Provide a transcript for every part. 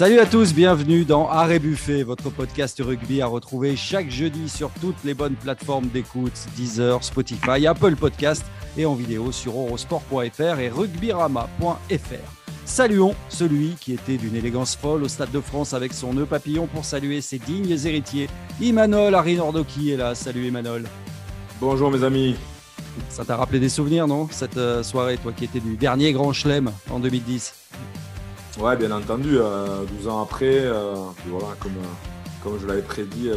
Salut à tous, bienvenue dans Arrêt Buffet, votre podcast rugby à retrouver chaque jeudi sur toutes les bonnes plateformes d'écoute, Deezer, Spotify, Apple Podcast et en vidéo sur eurosport.fr et rugbyrama.fr. Saluons celui qui était d'une élégance folle au Stade de France avec son nœud papillon pour saluer ses dignes héritiers. Imanol Arinordoki est là. Salut Imanol. Bonjour mes amis. Ça t'a rappelé des souvenirs, non? Cette euh, soirée, toi qui étais du dernier Grand Chelem en 2010 Ouais, bien entendu. 12 euh, ans après, euh, voilà, comme, comme je l'avais prédit,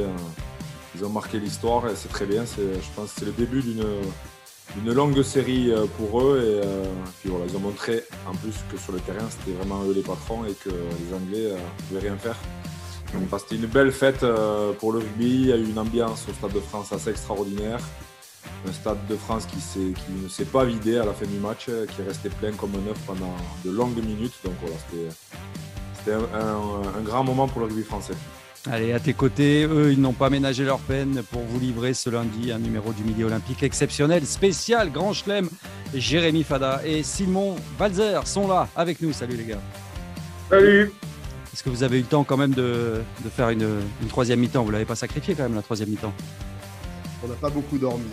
ils ont marqué l'histoire et c'est très bien. Je pense que c'est le début d'une une longue série euh, pour eux. Et euh, puis voilà, ils ont montré en plus que sur le terrain, c'était vraiment eux les patrons et que les Anglais ne euh, pouvaient rien faire. C'était une belle fête pour le rugby. Il y a eu une ambiance au Stade de France assez extraordinaire. Un Stade de France qui, qui ne s'est pas vidé à la fin du match, qui est resté plein comme un œuf pendant de longues minutes. Donc voilà, c'était un grand moment pour le rugby français. Allez, à tes côtés, eux, ils n'ont pas ménagé leur peine pour vous livrer ce lundi un numéro du Midi Olympique exceptionnel, spécial, Grand Chelem. Jérémy Fada et Simon Valzer sont là avec nous. Salut les gars. Salut. Est-ce que vous avez eu le temps quand même de, faire une, troisième mi-temps? Vous ne l'avez pas sacrifié quand même la troisième mi-temps? On n'a pas beaucoup dormi.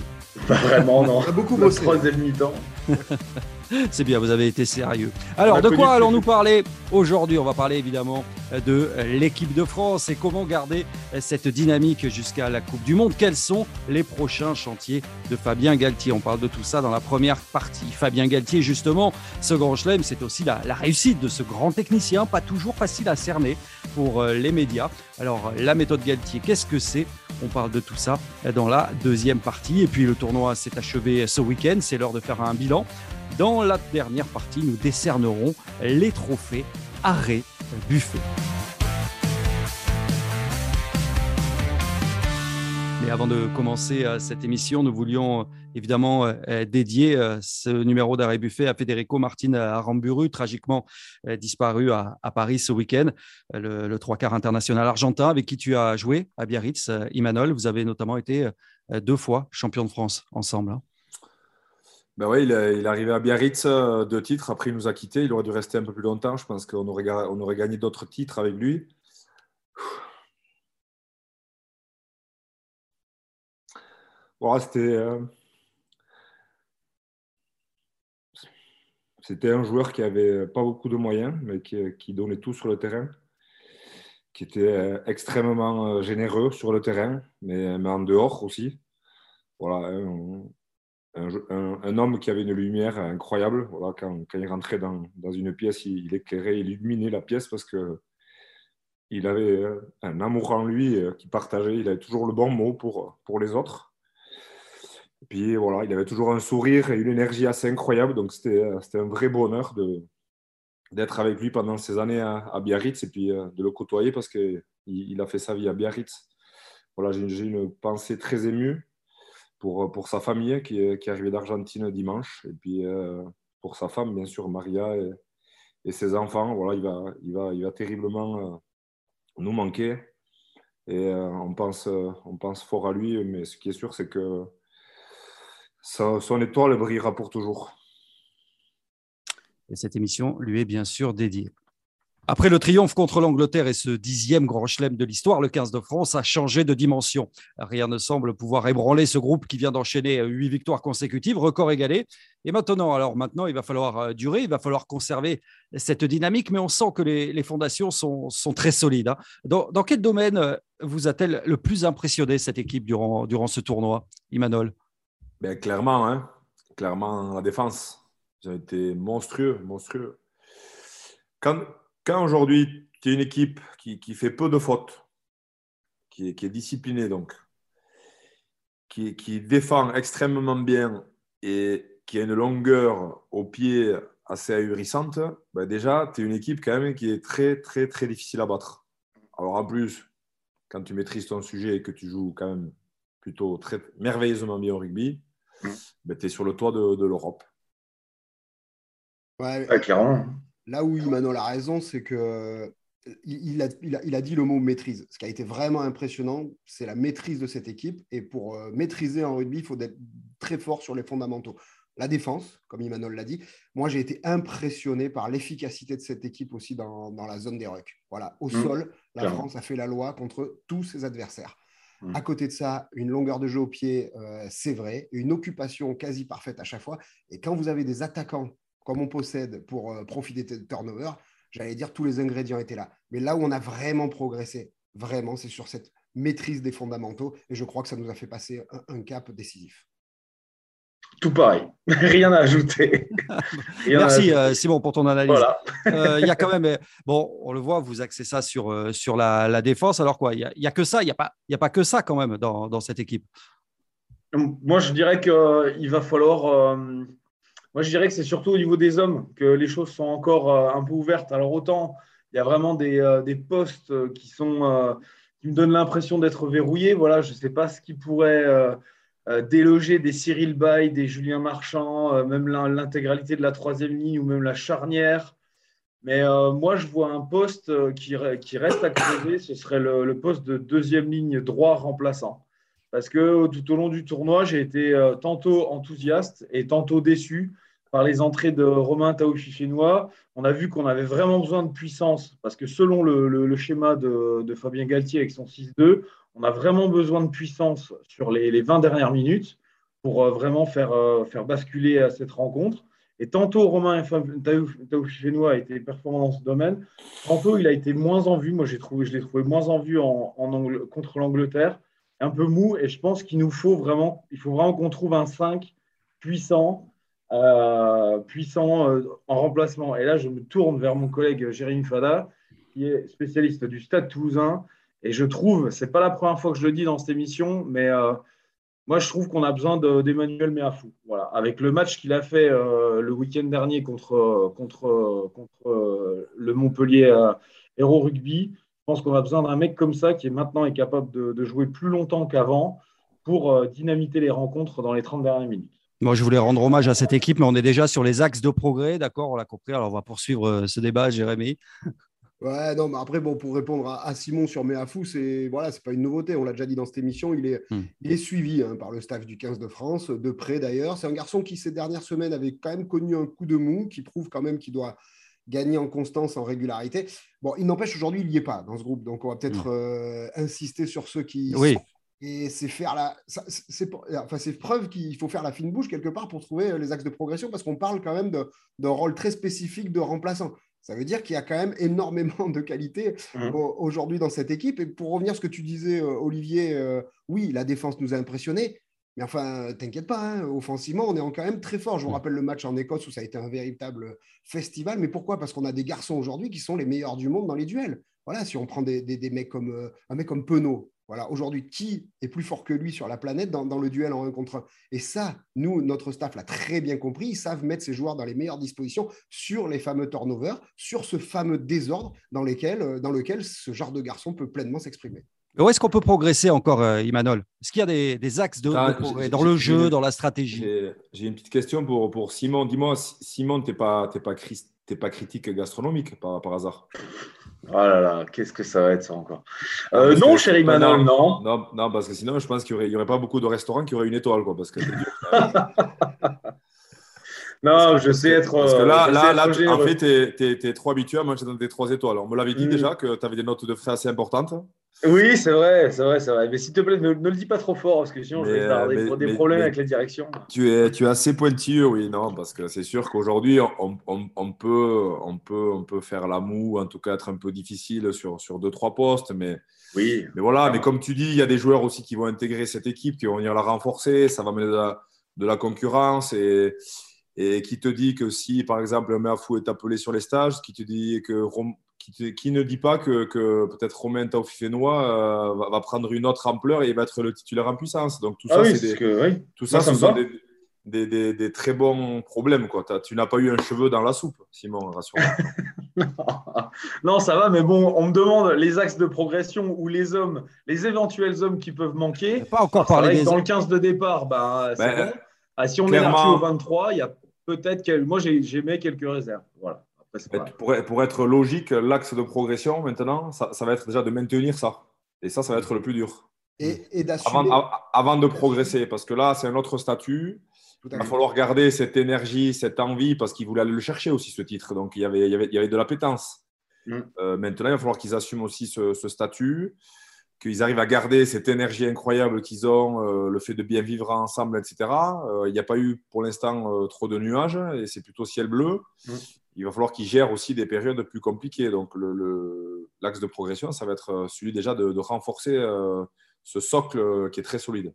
Pas vraiment, non. On a beaucoup bossé. troisième mi-temps. C'est bien, vous avez été sérieux. Alors, de quoi allons-nous parler aujourd'hui? On va parler évidemment de l'équipe de France et comment garder cette dynamique jusqu'à la Coupe du Monde. Quels sont les prochains chantiers de Fabien Galtier? On parle de tout ça dans la première partie. Fabien Galtier, justement, ce grand chelem, c'est aussi la, la réussite de ce grand technicien, pas toujours facile à cerner pour euh, les médias. Alors, la méthode Galtier, qu'est-ce que c'est? On parle de tout ça dans la deuxième partie. Et puis, le tournoi s'est achevé ce week-end. C'est l'heure de faire un bilan. Dans la dernière partie, nous décernerons les trophées Arrêt Buffet. Mais avant de commencer euh, cette émission, nous voulions euh, évidemment euh, dédier ce numéro d'arrêt buffet à Federico Martin Aramburu, tragiquement disparu à, Paris ce week-end, le, trois quarts international argentin avec qui tu as joué à Biarritz, Imanol. Vous avez notamment été deux fois champion de France ensemble. Ben ouais, il, est, arrivé à Biarritz, euh, deux titres. Après, il nous a quittés. Il aurait dû rester un peu plus longtemps. Je pense qu'on aurait, gagné d'autres titres avec lui. c'était. Euh, c'était un joueur qui avait pas beaucoup de moyens, mais qui, donnait tout sur le terrain, qui était euh, extrêmement généreux sur le terrain, mais, mais en dehors aussi. Voilà, hein, un, homme qui avait une lumière incroyable. Voilà, quand, il rentrait dans, une pièce, il, éclairait, il illuminait la pièce parce que il avait euh, un amour en lui euh, qui partageait. Il avait toujours le bon mot pour, pour les autres. Et puis voilà, il avait toujours un sourire et une énergie assez incroyable. Donc c'était un vrai bonheur de, d'être avec lui pendant ces années à, Biarritz et puis euh, de le côtoyer parce qu'il il a fait sa vie à Biarritz. Voilà, j'ai une pensée très émue pour, pour sa famille qui est, qui est arrivée d'Argentine dimanche, et puis euh, pour sa femme, bien sûr, Maria et, ses enfants. Voilà, il va, il va, il va terriblement euh, nous manquer. Et euh, on, pense, on pense fort à lui, mais ce qui est sûr, c'est que son étoile brillera pour toujours. Et cette émission lui est bien sûr dédiée. Après le triomphe contre l'Angleterre et ce dixième grand chelem de l'histoire, le 15 de France a changé de dimension. Rien ne semble pouvoir ébranler ce groupe qui vient d'enchaîner huit victoires consécutives, record égalé. Et maintenant, alors maintenant, il va falloir euh, durer, il va falloir conserver cette dynamique, mais on sent que les, fondations sont, très solides. Hein. Dans, quel domaine euh, vous a-t-elle le plus impressionné cette équipe durant, durant ce tournoi, Imanol? Ben, Clairement, hein. clairement la défense. Ils ont été monstrueux, monstrueux. Quand aujourd'hui tu es une équipe qui, fait peu de fautes, qui est, disciplinée donc, qui, défend extrêmement bien et qui a une longueur au pied assez ahurissante, ben déjà, tu es une équipe quand même qui est très, très, très difficile à battre. Alors en plus, quand tu maîtrises ton sujet et que tu joues quand même plutôt très merveilleusement bien au rugby, ben, tu es sur le toit de, l'Europe. Ouais, clairement là où Emmanuel a raison, c'est que il a, il, a, dit le mot maîtrise. Ce qui a été vraiment impressionnant, c'est la maîtrise de cette équipe. Et pour euh, maîtriser en rugby, il faut être très fort sur les fondamentaux. la défense, comme Emmanuel l'a dit. Moi, j'ai été impressionné par l'efficacité de cette équipe aussi dans, la zone des rucks. Voilà, au mmh. sol, la France a fait la loi contre tous ses adversaires. Mmh. À côté de ça, une longueur de jeu au pied, euh, c'est vrai, une occupation quasi parfaite à chaque fois. Et quand vous avez des attaquants comme on possède pour euh, profiter de turnover, j'allais dire tous les ingrédients étaient là. Mais là où on a vraiment progressé, vraiment, c'est sur cette maîtrise des fondamentaux. Et je crois que ça nous a fait passer un, cap décisif. Tout pareil, rien à ajouter. Merci euh, Simon pour ton analyse. Euh, il y a quand même, bon, on le voit, vous axez ça sur, sur la, défense. Alors quoi, il n'y a, que ça, il n'y a, pas, a pas que ça quand même dans, dans cette équipe? Moi, je dirais qu'il va falloir. Moi, je dirais que c'est surtout au niveau des hommes que les choses sont encore un peu ouvertes. Alors, autant il y a vraiment des, des postes qui sont qui me donne l'impression d'être verrouillé. Voilà, je ne sais pas ce qui pourrait euh, euh, déloger des Cyril Bay, des Julien Marchand, euh, même l'intégralité de la troisième ligne ou même la charnière. Mais moi, je vois un poste qui, qui, reste à creuser, ce serait le, poste de deuxième ligne droit remplaçant. Parce que tout au long du tournoi, j'ai été tantôt enthousiaste et tantôt déçu par les entrées de Romain Taoufifénois. On a vu qu'on avait vraiment besoin de puissance parce que selon le, schéma de, Fabien Galtier avec son 6-2, on a vraiment besoin de puissance sur les, 20 dernières minutes pour euh, vraiment faire, euh, faire basculer à cette rencontre. Et tantôt, Romain Taoufifénois a été performant dans ce domaine. Tantôt, il a été moins en vue. Moi, trouvé, je l'ai trouvé moins en vue en, contre l'Angleterre. Un peu mou. Et je pense qu'il nous faut vraiment, il faut vraiment qu'on trouve un 5 puissant euh, puissant euh, en remplacement. Et là, je me tourne vers mon collègue Jérémy Fada, qui est spécialiste du Stade toulousain. Et je trouve, c'est pas la première fois que je le dis dans cette émission, mais euh, moi, je trouve qu'on a besoin d'Emmanuel Méafou. Voilà. Avec le match qu'il a fait le week-end dernier contre, contre, contre le Montpellier Hero Rugby, pense qu'on a besoin d'un mec comme ça qui est maintenant est capable de, de jouer plus longtemps qu'avant pour dynamiter les rencontres dans les 30 dernières minutes. Moi, je voulais rendre hommage à cette équipe, mais on est déjà sur les axes de progrès, d'accord? On l'a compris. Alors, on va poursuivre euh, ce débat, Jérémy. Ouais, non, mais après, bon, pour répondre à, Simon sur Méafou, c'est voilà, c'est pas une nouveauté. On l'a déjà dit dans cette émission. Il est, hmm. est suivi hein, par le staff du 15 de France, de près d'ailleurs. C'est un garçon qui, ces dernières semaines, avait quand même connu un coup de mou, qui prouve quand même qu'il doit gagner en constance, en régularité. Bon, il n'empêche, aujourd'hui, il n'y est pas dans ce groupe. Donc, on va peut-être hmm. euh, insister sur ceux qui oui. Et c'est faire la, c'est enfin c'est preuve qu'il faut faire la fine bouche quelque part pour trouver euh, les axes de progression parce qu'on parle quand même d'un rôle très spécifique de remplaçant. Ça veut dire qu'il y a quand même énormément de qualité mmh. aujourd'hui dans cette équipe. Et pour revenir à ce que tu disais, euh, Olivier, euh, oui, la défense nous a impressionnés. Mais enfin, t'inquiète pas, hein, offensivement, on est quand même très fort. Je vous mmh. rappelle le match en Écosse où ça a été un véritable festival. Mais pourquoi? Parce qu'on a des garçons aujourd'hui qui sont les meilleurs du monde dans les duels. Voilà, si on prend des, des, mecs comme un mec comme Penaud, voilà, aujourd'hui, qui est plus fort que lui sur la planète dans, le duel en 1 contre 1 Et ça, nous, notre staff l'a très bien compris. Ils savent mettre ces joueurs dans les meilleures dispositions sur les fameux turnovers, sur ce fameux désordre dans, lesquels, dans lequel ce genre de garçon peut pleinement s'exprimer. Où est-ce qu'on peut progresser encore, euh, Imanol? Est-ce qu'il y a des, axes de, ah, progrès dans le jeu, dans la stratégie? J'ai une petite question pour, pour Simon. Dis-moi, Simon, tu n'es pas, pas, pas critique gastronomique par, par hasard? Oh là là, qu'est-ce que ça va être ça encore? Euh, Non, chérie Manon, non, non. non. parce que sinon, je pense qu'il n'y aurait, pas beaucoup de restaurants qui auraient une étoile. Quoi, parce que non, je sais être. Parce que là, là, là en fait, tu es, trop habitué à manger dans des trois étoiles. On me l'avait dit mm. déjà que tu avais des notes de frais assez importantes. Oui, c'est vrai, c'est vrai, c'est vrai. Mais s'il te plaît, ne, le dis pas trop fort, parce que sinon, je vais avoir des, problèmes avec la direction. Tu es, tu es assez pointilleux, oui, non, parce que c'est sûr qu'aujourd'hui, on, on, peut, on, peut, on peut faire la moue, en tout cas être un peu difficile sur, sur deux, trois postes, mais, oui. mais voilà. Mais comme tu dis, il y a des joueurs aussi qui vont intégrer cette équipe, qui vont venir la renforcer, ça va mener de la, de la concurrence et, et qui te dit que si, par exemple, un Meafou est appelé sur les stages, qui te dit que qui, ne dit pas que, peut-être Romain Taufifénois euh, va, prendre une autre ampleur et va être le titulaire en puissance. Donc tout ah ça, c'est des, tout ça, ce sont des, des, très bons problèmes. Quoi. Tu n'as pas eu un cheveu dans la soupe, Simon, rassure-moi. non, ça va, mais bon, on me demande les axes de progression ou les hommes, les éventuels hommes qui peuvent manquer. Pas encore parlé Dans le 15 de départ, bah, ben, bon. Ah, si on est au 23, il y a peut-être que moi j'ai mis quelques réserves. Voilà. Pour, pour, être logique, l'axe de progression maintenant, ça, va être déjà de maintenir ça. Et ça, ça va être le plus dur. Et, avant, avant, de progresser, parce que là, c'est un autre statut. Il va falloir garder cette énergie, cette envie, parce qu'il voulait aller le chercher aussi, ce titre. Donc, il y avait, il y avait, il y avait de l'appétence. Mm. Euh, maintenant, il va falloir qu'ils assument aussi ce, statut, qu'ils arrivent à garder cette énergie incroyable qu'ils ont, euh, le fait de bien vivre ensemble, etc. Euh, il n'y a pas eu pour l'instant trop de nuages et c'est plutôt ciel bleu. Mm. Il va falloir qu'ils gèrent aussi des périodes plus compliquées. Donc, l'axe de progression, ça va être celui déjà de, de renforcer ce socle qui est très solide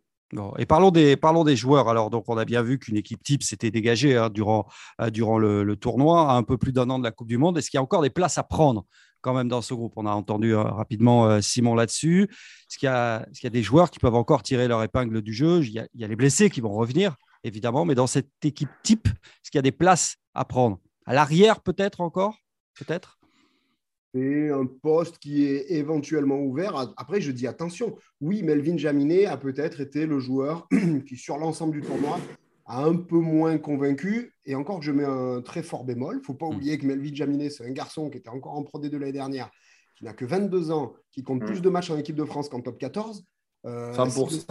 et parlons des, parlons des joueurs. Alors, donc, on a bien vu qu'une équipe type s'était dégagée hein, durant, euh, durant le, tournoi, à un peu plus d'un an de la Coupe du Monde. Est-ce qu'il y a encore des places à prendre quand même dans ce groupe On a entendu euh, rapidement euh, Simon là-dessus. Est-ce qu'il y, est y, a des joueurs qui peuvent encore tirer leur épingle du jeu? Il y, a, il y, a, les blessés qui vont revenir, évidemment, mais dans cette équipe type, est-ce qu'il y a des places à prendre? À l'arrière, peut-être encore? Peut-être? C'est un poste qui est éventuellement ouvert. Après, je dis attention. Oui, Melvin Jaminet a peut-être été le joueur qui, sur l'ensemble du tournoi, a un peu moins convaincu. Et encore que je mets un très fort bémol, il ne faut pas mm. oublier que Melvin Jaminet, c'est un garçon qui était encore en Pro D de l'année dernière, qui n'a que 22 ans, qui compte mm. plus de matchs en équipe de France qu'en top 14. 100%,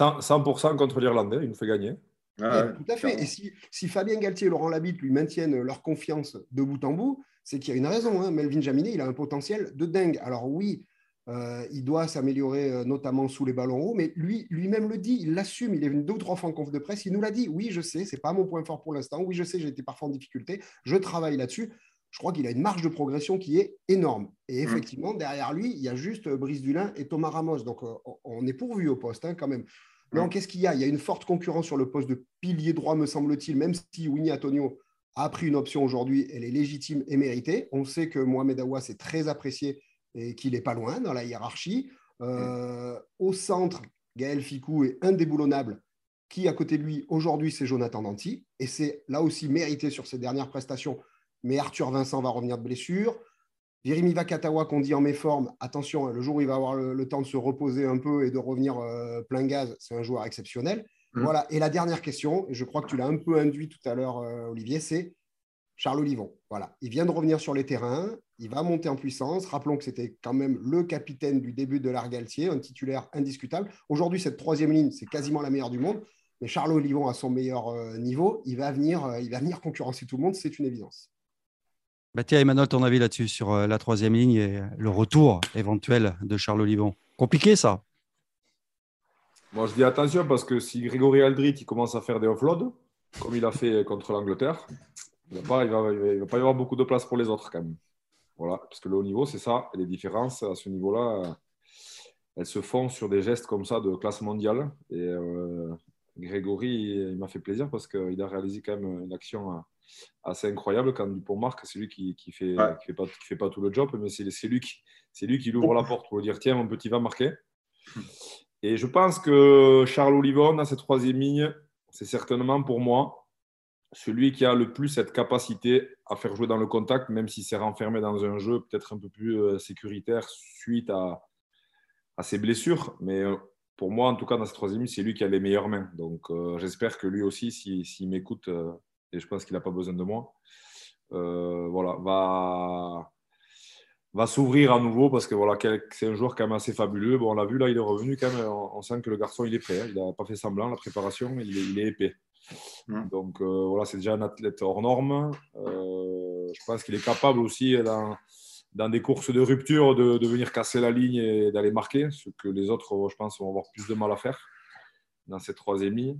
euh, contre l'Irlandais, il nous fait gagner. Ah tout à fait. Et si, si, Fabien Galtier et Laurent Labitte lui maintiennent leur confiance de bout en bout, c'est qu'il y a une raison. Hein. Melvin Jaminet, il a un potentiel de dingue. Alors oui, euh, il doit s'améliorer euh, notamment sous les ballons hauts, mais lui, lui-même le dit, il l'assume. Il est venu deux ou trois fois en conf de presse, il nous l'a dit. Oui, je sais, c'est pas mon point fort pour l'instant. Oui, je sais, j'ai été parfois en difficulté. Je travaille là-dessus. Je crois qu'il a une marge de progression qui est énorme. Et mmh. effectivement, derrière lui, il y a juste euh, Brice Dulin et Thomas Ramos. Donc, on est pourvu au poste hein, quand même. Non, mmh. qu'est-ce qu'il y a? Il y a une forte concurrence sur le poste de pilier droit, me semble-t-il, même si Winnie Antonio a pris une option aujourd'hui, elle est légitime et méritée. On sait que Mohamed Aouas est très apprécié et qu'il n'est pas loin dans la hiérarchie. Euh, au centre, Gaël Ficou est indéboulonnable. Qui à côté de lui aujourd'hui, c'est Jonathan Danti. Et c'est là aussi mérité sur ses dernières prestations. Mais Arthur Vincent va revenir de blessure. Virimi Vakatawa, qu'on dit en méforme, attention, le jour où il va avoir le, temps de se reposer un peu et de revenir euh, plein gaz, c'est un joueur exceptionnel. Mmh. Voilà. Et la dernière question, et je crois que tu l'as un peu induit tout à l'heure, euh, Olivier, c'est Charles Olivon. Voilà. Il vient de revenir sur les terrains, il va monter en puissance. Rappelons que c'était quand même le capitaine du début de l'Argaltier, un titulaire indiscutable. Aujourd'hui, cette troisième ligne, c'est quasiment la meilleure du monde. Mais Charles Olivon à son meilleur euh, niveau, il va, venir, euh, il va venir concurrencer tout le monde, c'est une évidence. Bah tiens, Emmanuel, ton avis là-dessus sur la troisième ligne et le retour éventuel de Charles Olivon? Compliqué ça moi, je dis attention parce que si Grégory Aldrit il commence à faire des offloads, comme il a fait contre l'Angleterre, il ne va, va, pas y avoir beaucoup de place pour les autres quand même. Voilà, parce que le haut niveau, c'est ça. Et les différences à ce niveau-là, elles se font sur des gestes comme ça de classe mondiale. Et euh, Grégory, il, m'a fait plaisir parce qu'il a réalisé quand même une action assez incroyable quand Dupont marque. C'est lui qui ne fait, fait, pas, fait pas tout le job, mais c'est lui, qui, lui qui ouvre la porte pour dire tiens, mon petit va marquer. Et je pense que Charles Olivon, à cette troisième ligne, c'est certainement pour moi celui qui a le plus cette capacité à faire jouer dans le contact, même s'il s'est renfermé dans un jeu peut-être un peu plus euh, sécuritaire suite à, ses blessures. Mais euh, pour moi, en tout cas, dans cette troisième c'est lui qui a les meilleures mains. Donc euh, j'espère que lui aussi, s'il m'écoute, et je pense qu'il n'a pas besoin de moi, voilà, va, va s'ouvrir à nouveau parce que voilà, c'est un joueur quand même assez fabuleux. Bon, on l'a vu là, il est revenu quand même. On, sent que le garçon il est prêt. Hein. Il n'a pas fait semblant la préparation, il est, épais. Donc euh, voilà, c'est déjà un athlète hors norme. Euh, je pense qu'il est capable aussi dans, dans, des courses de rupture de, de venir casser la ligne et d'aller marquer, ce que les autres, je pense, vont avoir plus de mal à faire dans ces trois émis.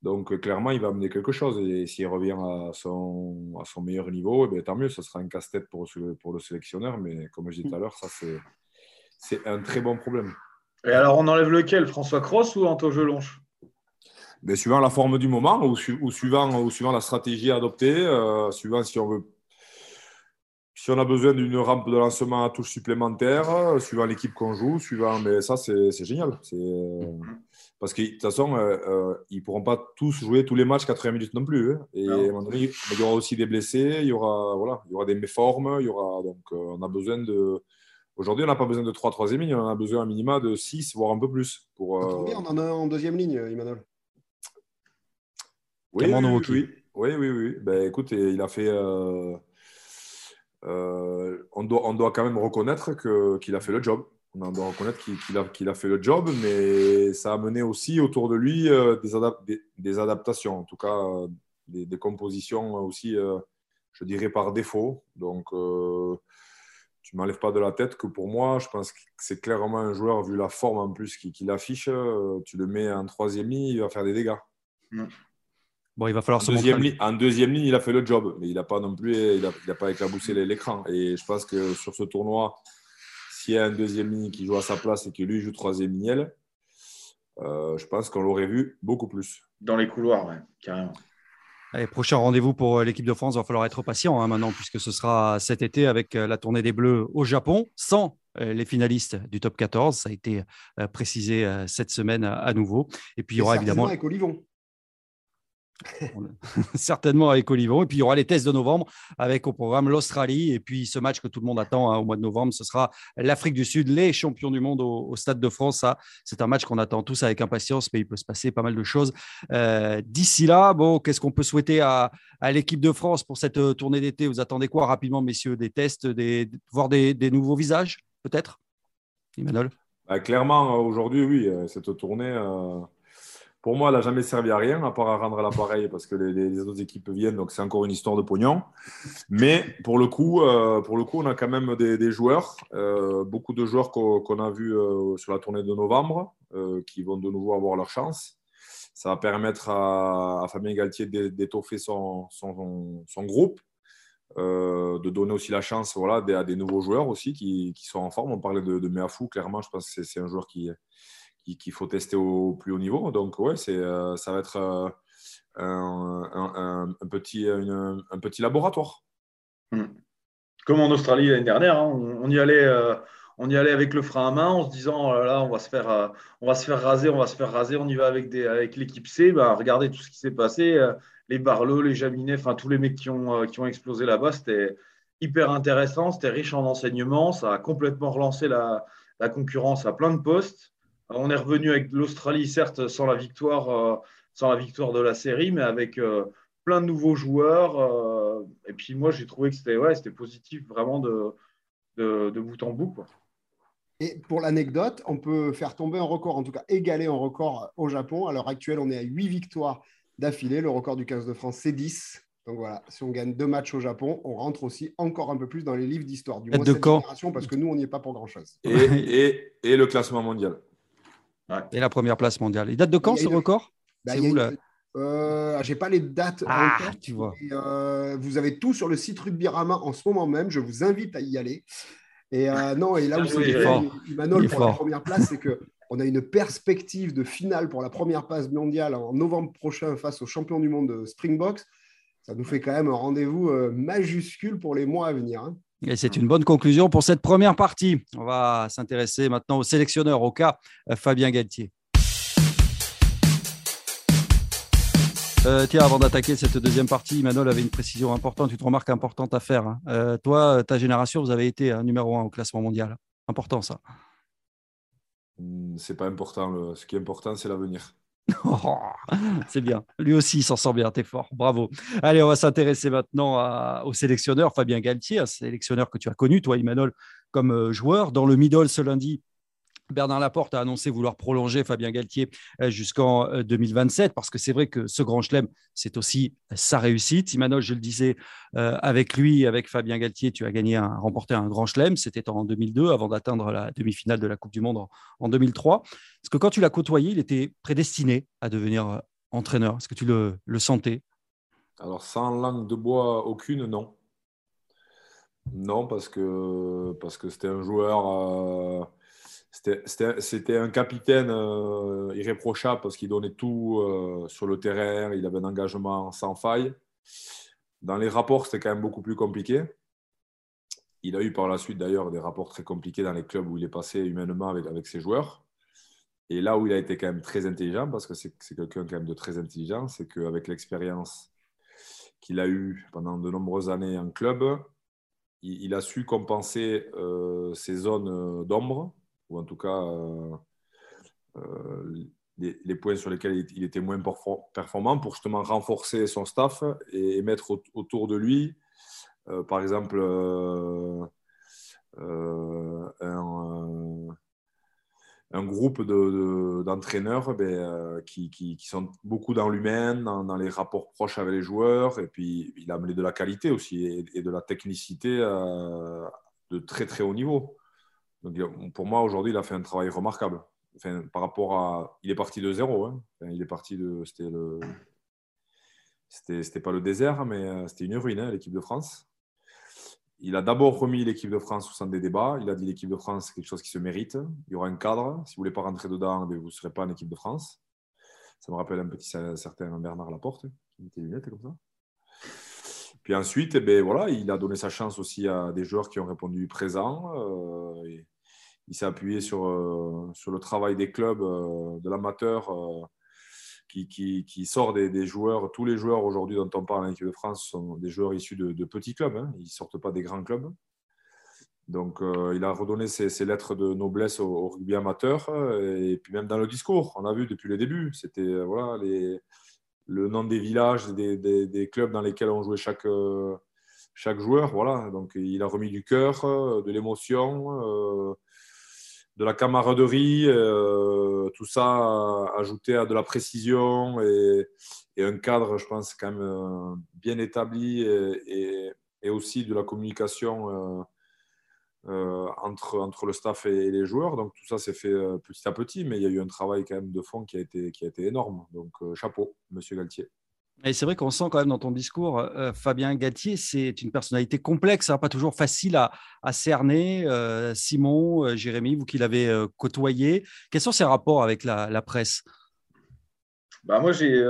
Donc, clairement, il va amener quelque chose. Et s'il revient à son, à son meilleur niveau, eh tant mieux. Ce sera un casse-tête pour, pour le sélectionneur. Mais comme je disais tout à l'heure, ça, c'est un très bon problème. Et alors, on enlève lequel? François Cross ou Anto Gelonche? Ben, Suivant la forme du moment ou, suivant, ou suivant la stratégie adoptée, euh, suivant si on veut si on a besoin d'une rampe de lancement à touche supplémentaire, suivant l'équipe qu'on joue, suivant, mais ça c'est génial. C'est mhm. Parce que de toute façon, euh, euh, ils ne pourront pas tous jouer tous les matchs 80 minutes non plus. Hein. Et il y aura aussi des blessés, il y aura, voilà, il y aura des méformes. Il y aura, donc, euh, on a besoin de. Aujourd'hui, on n'a pas besoin de 3 troisième ligne, on a besoin un minima de 6, voire un peu plus. Pour, Combien on en a en deuxième ligne, Emmanuel oui, oui, oui, oui, oui, Ben, écoute, il a fait. on, doit, on doit quand même reconnaître qu'il a fait le job. on doit reconnaître qu'il a, fait le job, mais ça a mené aussi autour de lui euh, des, adaptations, en tout cas des, compositions aussi, je dirais, par défaut. Donc, tu ne m'enlèves pas de la tête que pour moi, je pense que c'est clairement un joueur, vu la forme en plus qu'il affiche, tu le mets en troisième ligne, il va faire des dégâts. Bon, il va falloir en se deuxième ligne, En deuxième ligne, il a fait le job, mais il n'a pas non plus, il n'a pas éclaboussé l'écran. Et je pense que sur ce tournoi, s'il y a un deuxième ligne qui joue à sa place et que lui joue troisième ligne, euh, je pense qu'on l'aurait vu beaucoup plus. Dans les couloirs, ouais, carrément. Allez, prochain rendez-vous pour euh, l'équipe de France. Il va falloir être patient hein, maintenant, puisque ce sera cet été avec euh, la tournée des Bleus au Japon, sans les finalistes du top 14. Ça a été précisé cette semaine à nouveau. Et puis, il y aura évidemment. Avec Olivon. certainement avec Olivon. Et puis il y aura les tests de novembre avec au programme l'Australie. Et puis ce match que tout le monde attend hein, au mois de novembre, ce sera l'Afrique du Sud, les champions du monde au, Stade de France. C'est un match qu'on attend tous avec impatience, mais il peut se passer pas mal de choses. Euh, d'ici là, qu'est-ce qu'on peut souhaiter à, l'équipe de France pour cette euh, tournée d'été? Vous attendez quoi rapidement, messieurs Des tests, des, voir des, nouveaux visages, peut-être? Emmanuel? Bah, Clairement, aujourd'hui, oui, euh, cette tournée pour moi, elle n'a jamais servi à rien, à part à rendre l'appareil parce que les, autres équipes viennent, donc c'est encore une histoire de pognon. Mais pour le coup, euh, pour le coup on a quand même des, joueurs, euh, beaucoup de joueurs qu'on a vus euh, sur la tournée de novembre, qui vont de nouveau avoir leur chance. Ça va permettre à, Fabien Galtier d'étoffer son, groupe, de donner aussi la chance voilà, à des nouveaux joueurs aussi qui, sont en forme. On parlait de, de Meafou, clairement, je pense que c'est un joueur qui, qu'il faut tester au plus haut niveau. Donc, ouais, c'est, euh, ça va être euh, un, petit, un petit laboratoire. Hmm. Comme en Australie l'année dernière, hein, on, y allait. Euh, on y allait avec le frein à main en se disant oh là, on va se faire on va se faire raser on va se faire raser on y va avec des avec l'équipe C ben, regardez tout ce qui s'est passé les Barlow les Jaminet enfin tous les mecs qui ont qui ont explosé là-bas c'était hyper intéressant c'était riche en enseignements ça a complètement relancé la, la concurrence à plein de postes on est revenu avec l'Australie, certes, sans la victoire, euh, sans la victoire de la série, mais avec euh, plein de nouveaux joueurs. Euh, et puis moi, j'ai trouvé que c'était ouais, positif vraiment de, de, bout en bout. Et pour l'anecdote, on peut faire tomber un record, en tout cas égaler un record au Japon. À l'heure actuelle, on est à 8 victoires d'affilée. Le record du 15 de France, c'est 10. Donc voilà, si on gagne deux matchs au Japon, on rentre aussi encore un peu plus dans les livres d'histoire. Du moins, de quand parce que nous, on n'y est pas pour grand-chose. et, le classement mondial. Et la première place mondiale. Il date de quand ce record bah, C'est où là euh, J'ai pas les dates. Ah, tu vois. Euh, vous avez tout sur le site Rugby-Rama en ce moment même. Je vous invite à y aller. Et euh, non, et là où c'est Manol pour la première place, c'est que on a une perspective de finale pour la première place mondiale en novembre prochain face aux champions du monde de Springbox. Ça nous fait quand même un rendez-vous majuscule pour les mois à venir. Hein. Et c'est une bonne conclusion pour cette première partie. On va s'intéresser maintenant au sélectionneur, au cas euh, Fabien Galtier. Euh, tiens, avant d'attaquer cette deuxième partie, Manol avait une précision importante, une remarque importante à faire. Hein. Euh, toi, ta génération, vous avez été un numéro un au classement mondial. Important ça. Hmm, c'est pas important. Ce qui est important, c'est l'avenir. C'est bien. Lui aussi, il s'en sort bien. T'es fort. Bravo. Allez, on va s'intéresser maintenant au sélectionneur Fabien Galtier, un sélectionneur que tu as connu, toi, Emmanuel, comme euh, joueur. Dans le middle ce lundi, Bernard Laporte a annoncé vouloir prolonger Fabien Galtier euh, jusqu'en 2027 euh, parce que c'est vrai que ce grand chelem, c'est aussi sa réussite. Imanol, je le disais, euh, avec lui, avec Fabien Galtier, tu as gagné un, remporté un grand chelem. C'était en 2002 avant d'atteindre la demi-finale de la Coupe du Monde en, 2003. Est-ce que quand tu l'as côtoyé, il était prédestiné à devenir entraîneur Est-ce que tu le, sentais? Alors, sans langue de bois aucune, non. Non, parce que parce que c'était un joueur c'était un capitaine euh, irréprochable parce qu'il donnait tout euh, sur le terrain, il avait un engagement sans faille. Dans les rapports, c'était quand même beaucoup plus compliqué. Il a eu par la suite d'ailleurs des rapports très compliqués dans les clubs où il est passé humainement avec, ses joueurs. Et là où il a été quand même très intelligent, parce que c'est quelqu'un quand même de très intelligent, c'est qu'avec l'expérience qu'il a eue pendant de nombreuses années en club, il, a su compenser euh, ces zones d'ombre ou en tout cas euh, euh, les, points sur lesquels il, était moins performant pour justement renforcer son staff et, mettre autour de lui, euh, par exemple, un, groupe d'entraîneurs ben, qui, qui, sont beaucoup dans l'humain, dans, les rapports proches avec les joueurs. Et puis, il a amené de la qualité aussi et, de la technicité de très très haut niveau. Donc, pour moi, aujourd'hui, il a fait un travail remarquable. Enfin, par rapport à. Il est parti de zéro. Hein. il est parti de. C'était le. C'était pas le désert, mais euh, c'était une ruine, hein, l'équipe de France. Il a d'abord remis l'équipe de France au centre des débats. Il a dit l'équipe de France, c'est quelque chose qui se mérite. Il y aura un cadre. Si vous ne voulez pas rentrer dedans, ben, vous ne serez pas en équipe de France. Ça me rappelle un petit certain Bernard Laporte, qui mettait des lunettes comme ça. Puis ensuite, eh ben, voilà, il a donné sa chance aussi à des joueurs qui ont répondu présent. Euh, il s'est appuyé sur, euh, sur le travail des clubs, euh, de l'amateur, qui, qui, sort des, joueurs. Tous les joueurs aujourd'hui dont on parle en équipe de France sont des joueurs issus de, petits clubs. Hein. Ils ne sortent pas des grands clubs. Donc, il a redonné ses, lettres de noblesse au, rugby amateur. Et puis même dans le discours, on a vu depuis le début, c'était voilà, les, le nom des villages, des, des, clubs dans lesquels on jouait chaque, euh, chaque joueur. Voilà. Donc, il a remis du cœur, euh, de l'émotion, euh, de la camaraderie, tout ça ajouté à de la précision et, un cadre, je pense, quand même bien établi et, et aussi de la communication entre, entre le staff et, les joueurs. Donc tout ça s'est fait euh, petit à petit, mais il y a eu un travail quand même de fond qui a été, qui a été énorme. Donc euh, chapeau, monsieur Galtier. Et c'est vrai qu'on sent quand même dans ton discours, Fabien Galtier, c'est une personnalité complexe, hein, pas toujours facile à, à cerner. Simon, Jérémy, vous qui l'avez côtoyé, quels sont ses rapports avec la, presse? Bah moi, j'ai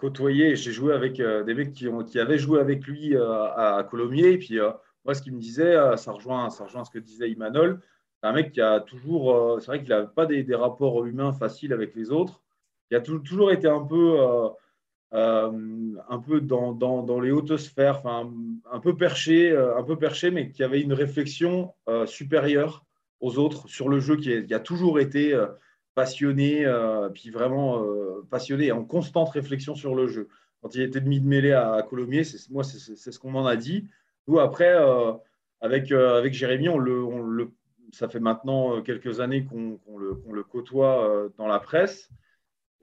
côtoyé, j'ai joué avec des mecs qui, ont, qui avaient joué avec lui à, à Colomiers. Et puis, moi, ce qu'il me disait, euh, ça rejoint, ça rejoint ce que disait Imanol. C'est un mec qui a toujours, euh, c'est vrai qu'il n'a pas des, rapports humains faciles avec les autres. Il a toujours été un peu, euh, un peu dans, dans, les hautes sphères, enfin, un peu perché, un peu perché, mais qui avait une réflexion supérieure aux autres sur le jeu, qui, a toujours été passionné, puis vraiment passionné en constante réflexion sur le jeu. Quand il était demi de mêlée à, Colomiers, c'est, moi, c'est, ce qu'on m'en a dit. Nous, après, euh, avec, euh, avec Jérémy, on le, ça fait maintenant euh, quelques années qu'on le, côtoie dans la presse.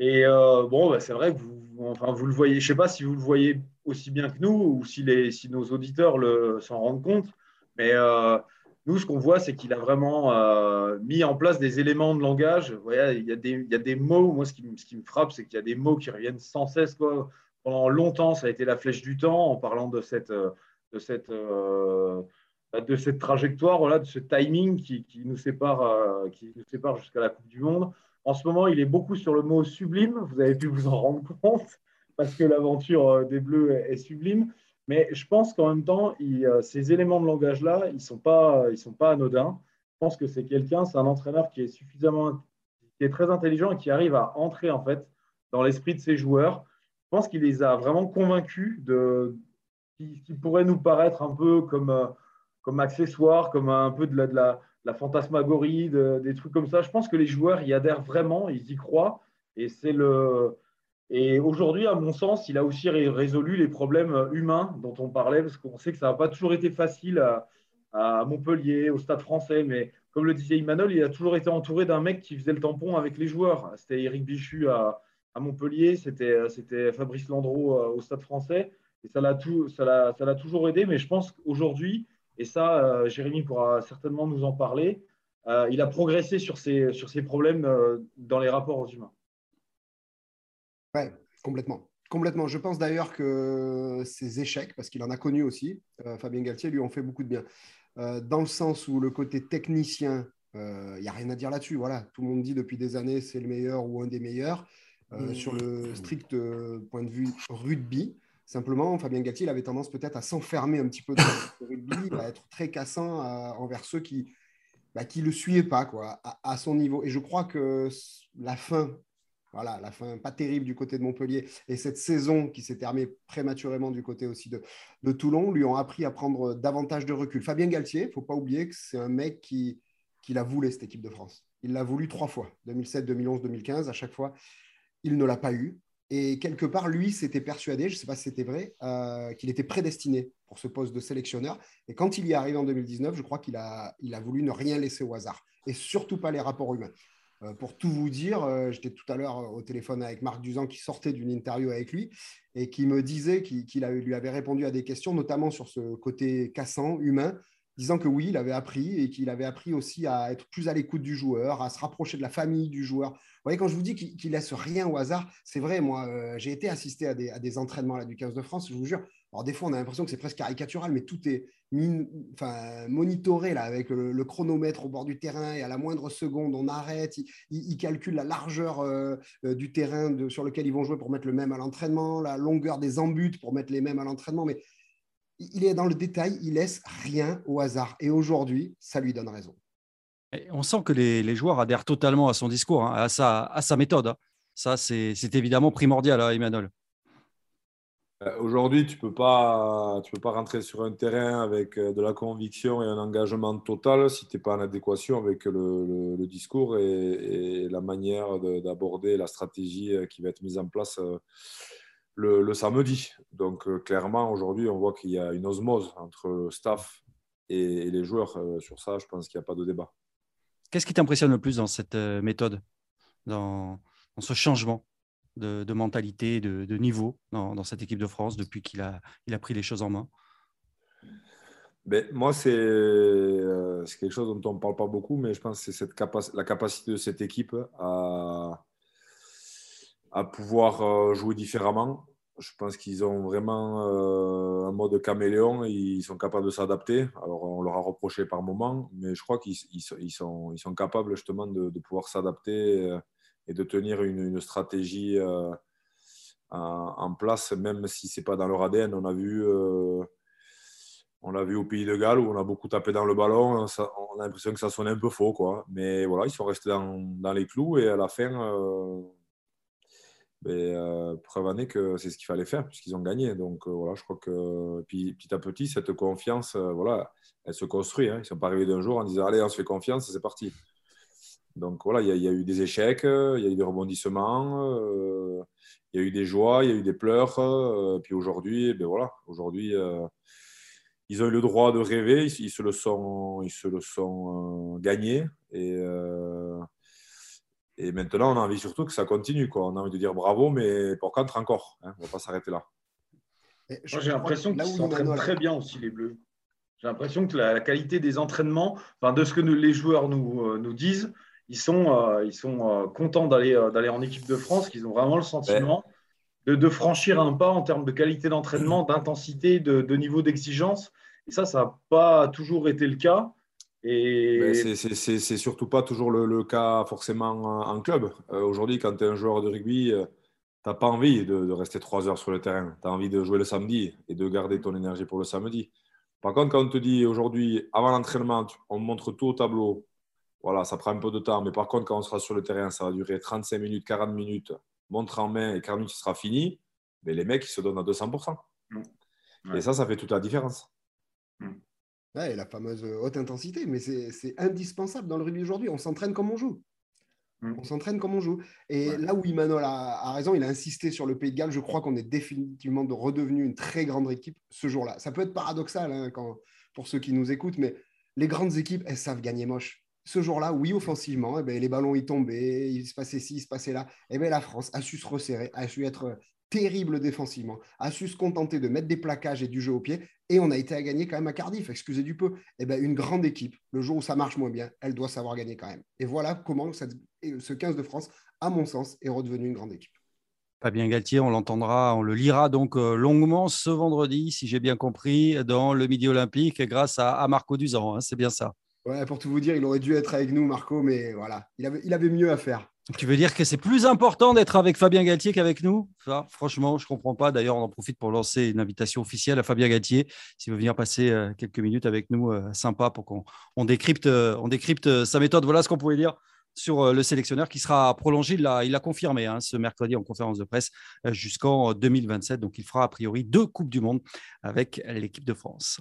Et bon, bah, c'est vrai que vous, enfin, vous le voyez, je ne sais pas si vous le voyez aussi bien que nous ou si, les, si nos auditeurs s'en rendent compte, mais nous, ce qu'on voit, c'est qu'il a vraiment mis en place des éléments de langage. il, y a des, y a des mots, moi, ce qui, ce qui me frappe, c'est qu'il y a des mots qui reviennent sans cesse. Pendant longtemps, ça a été la flèche du temps en parlant de cette, de cette, euh, de cette trajectoire, voilà, de ce timing qui, qui nous sépare, euh, sépare jusqu'à la Coupe du Monde. En ce moment, il est beaucoup sur le mot sublime. Vous avez pu vous en rendre compte parce que l'aventure euh, des Bleus est, sublime. Mais je pense qu'en même temps, ces éléments de langage-là, ils ne sont, pas, sont pas anodins. Je pense que c'est quelqu'un, c'est un entraîneur qui est suffisamment, qui est très intelligent et qui arrive à entrer en fait dans l'esprit de ses joueurs. Je pense qu'il les a vraiment convaincus de, qui, pourrait nous paraître un peu comme, euh, comme accessoire, comme un peu de la, de la, fantasmagorie, des trucs comme ça. Je pense que les joueurs y adhèrent vraiment, ils y croient. Et. Et aujourd'hui, à mon sens, il a aussi résolu les problèmes humains dont on parlait, parce qu'on sait que ça n'a pas toujours été facile à, Montpellier, au Stade français, mais comme le disait Emmanuel, il a toujours été entouré d'un mec qui faisait le tampon avec les joueurs. C'était Eric Bichu à, à Montpellier, c'était Fabrice Landreau euh, au Stade français. Et ça l'a, tout, ça, l'a, ça l'a toujours aidé, mais je pense qu'aujourd'hui, et ça, euh, Jérémy pourra certainement nous en parler, euh, il a progressé sur ces, sur ces problèmes euh, dans les rapports aux humains. Oui, complètement. Complètement. Je pense d'ailleurs que ces échecs, parce qu'il en a connu aussi, Fabien Galtier lui ont fait beaucoup de bien. dans le sens où le côté technicien, il n'y a rien à dire là-dessus. Voilà, tout le monde dit depuis des années c'est le meilleur ou un des meilleurs. Mmh. Sur le strict point de vue rugby, Simplement, Fabien Galtier avait tendance peut-être à s'enfermer un petit peu dans le rugby, à être très cassant envers ceux qui ne bah, le suivaient pas à, son niveau. Et je crois que la fin, voilà, la fin pas terrible du côté de Montpellier et cette saison qui s'est terminée prématurément du côté aussi de, de, Toulon lui ont appris à prendre davantage de recul. Fabien Galtier, il ne faut pas oublier que c'est un mec qui, qui l'a voulu, cette équipe de France. Il l'a voulu trois fois, 2007, 2011, 2015. À chaque fois, il ne l'a pas eu. Et quelque part, lui s'était persuadé, je ne sais pas si c'était vrai, euh, qu'il était prédestiné pour ce poste de sélectionneur. Et quand il y est arrivé en 2019, je crois qu'il a, il a voulu ne rien laisser au hasard, et surtout pas les rapports humains. Euh, pour tout vous dire, euh, j'étais tout à l'heure au téléphone avec Marc Duzan qui sortait d'une interview avec lui et qui me disait qu'il lui avait répondu à des questions, notamment sur ce côté cassant, humain, disant que oui, il avait appris et qu'il avait appris aussi à être plus à l'écoute du joueur, à se rapprocher de la famille du joueur. Vous voyez, quand je vous dis qu'il laisse rien au hasard, c'est vrai, moi, euh, j'ai été assisté à des, entraînements là, du 15 de France, je vous jure. Alors, des fois, on a l'impression que c'est presque caricatural, mais tout est enfin, monitoré là, avec le, chronomètre au bord du terrain et à la moindre seconde, on arrête. Il, calcule la largeur euh, euh, du terrain sur lequel ils vont jouer pour mettre le même à l'entraînement, la longueur des embutes pour mettre les mêmes à l'entraînement. Mais il est dans le détail, il laisse rien au hasard. Et aujourd'hui, ça lui donne raison. on sent que les, joueurs adhèrent totalement à son discours, hein, à, sa, à sa méthode. Hein. Ça, c'est évidemment primordial, hein, Emmanuel. Euh, aujourd'hui, tu ne peux, pas, peux pas rentrer sur un terrain avec euh, de la conviction et un engagement total si tu n'es pas en adéquation avec le, discours et, la manière d'aborder la stratégie euh, qui va être mise en place le, samedi. Donc euh, clairement, aujourd'hui, on voit qu'il y a une osmose entre staff et, les joueurs. Euh, sur ça, je pense qu'il n'y a pas de débat. Qu'est-ce qui t'impressionne le plus dans cette euh, méthode, dans, ce changement de, mentalité, de, niveau dans, cette équipe de France depuis qu'il a, il a pris les choses en main? Ben, moi, c'est quelque chose dont on ne parle pas beaucoup, mais je pense que c'est la capacité de cette équipe à, à pouvoir jouer différemment, je pense qu'ils ont vraiment euh, un mode caméléon. Ils sont capables de s'adapter. Alors, on leur a reproché par moment, mais je crois qu'ils sont, capables justement de, pouvoir s'adapter euh, et de tenir une, stratégie euh, en, place, même si ce n'est pas dans leur ADN. On a vu. on l'a vu au Pays de Galles où on a beaucoup tapé dans le ballon. on a l'impression que ça sonnait un peu faux. Quoi. Mais voilà, ils sont restés dans les clous et à la fin, mais euh, preuve année que c'est ce qu'il fallait faire puisqu'ils ont gagné. Donc euh, voilà, je crois que petit à petit, cette confiance, euh, voilà, elle se construit. Hein. Ils ne sont pas arrivés d'un jour en disant allez, on se fait confiance, c'est parti. Donc voilà, il y, a eu des échecs, il y a eu des rebondissements, il y a eu des joies, il y a eu des pleurs. puis aujourd'hui, ben voilà, aujourd'hui, ils ont eu le droit de rêver, ils, ils se le sont, ils se le sont gagnés et et maintenant, on a envie surtout que ça continue. Quoi. On a envie de dire bravo, mais pour contre encore. Hein. On ne va pas s'arrêter là. j'ai l'impression qu'ils s'entraînent très bien aussi, les Bleus. J'ai l'impression que la, qualité des entraînements, enfin, de ce que les joueurs nous, euh, nous disent, ils sont, euh, ils sont euh, contents d'aller d'aller en équipe de France, qu'ils ont vraiment le sentiment de, de, franchir un pas en termes de qualité d'entraînement, d'intensité, de, de, niveau d'exigence. Et ça, ça n'a pas toujours été le cas. Et... C'est surtout pas toujours le, cas forcément en club. Euh, aujourd'hui, quand tu es un joueur de rugby, euh, tu n'as pas envie de, rester trois heures sur le terrain. Tu as envie de jouer le samedi et de garder ton énergie pour le samedi. Par contre, quand on te dit aujourd'hui, avant l'entraînement, on montre tout au tableau, voilà, ça prend un peu de temps. Mais par contre, quand on sera sur le terrain, ça va durer 35 minutes, 40 minutes, montre en main et 40 minutes, ce sera fini. Mais les mecs, ils se donnent à 200%. Mmh. Et ça, ça fait toute la différence. Mmh la fameuse euh, haute intensité, mais c'est indispensable dans le rugby aujourd'hui. On s'entraîne comme on joue. Mm. On s'entraîne comme on joue. Et là où Emmanuel a, raison, il a insisté sur le Pays de Galles. Je crois qu'on est définitivement redevenu une très grande équipe ce jour-là. Ça peut être paradoxal hein, quand, pour ceux qui nous écoutent, mais les grandes équipes, elles savent gagner moche. Ce jour-là, oui, offensivement, eh ben, les ballons ils tombaient, il se passait ci, il se passait là. Eh ben, la France a su se resserrer, a su être terrible défensivement, a su se contenter de mettre des plaquages et du jeu au pied, et on a été à gagner quand même à Cardiff, excusez du peu. Eh ben, une grande équipe, le jour où ça marche moins bien, elle doit savoir gagner quand même. Et voilà comment ce 15 de France, à mon sens, est redevenu une grande équipe. Fabien Galtier, on l'entendra, on le lira donc euh, longuement ce vendredi, si j'ai bien compris, dans le Midi Olympique, grâce à, Marco Duzan. Hein, c'est bien ça. Ouais, pour tout vous dire, il aurait dû être avec nous, Marco, mais voilà, il avait, il avait mieux à faire. Tu veux dire que c'est plus important d'être avec Fabien Galtier qu'avec nous? Franchement, je ne comprends pas. D'ailleurs, on en profite pour lancer une invitation officielle à Fabien Galtier, s'il veut venir passer euh, quelques minutes avec nous, euh, sympa, pour qu'on on décrypte, euh, sa méthode. Voilà ce qu'on pouvait dire sur le sélectionneur qui sera prolongé. Il l'a confirmé hein, ce mercredi en conférence de presse jusqu'en 2027. Donc, il fera a priori deux Coupes du Monde avec l'équipe de France.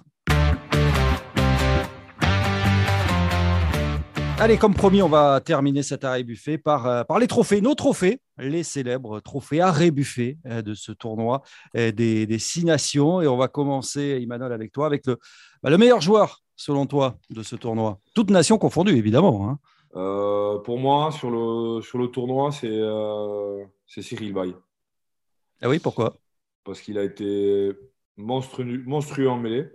Allez, comme promis, on va terminer cet arrêt buffet par, euh, par les trophées, nos trophées, les célèbres trophées arrêt buffet euh, de ce tournoi euh, des, des, six nations. Et on va commencer, Emmanuel, avec toi, avec le, bah, le meilleur joueur, selon toi, de ce tournoi. Toutes nations confondues, évidemment. Hein. pour moi, sur le, sur le tournoi, c'est Cyril Bay. Ah oui, pourquoi? Parce qu'il a été monstrueux, monstrueux en mêlée.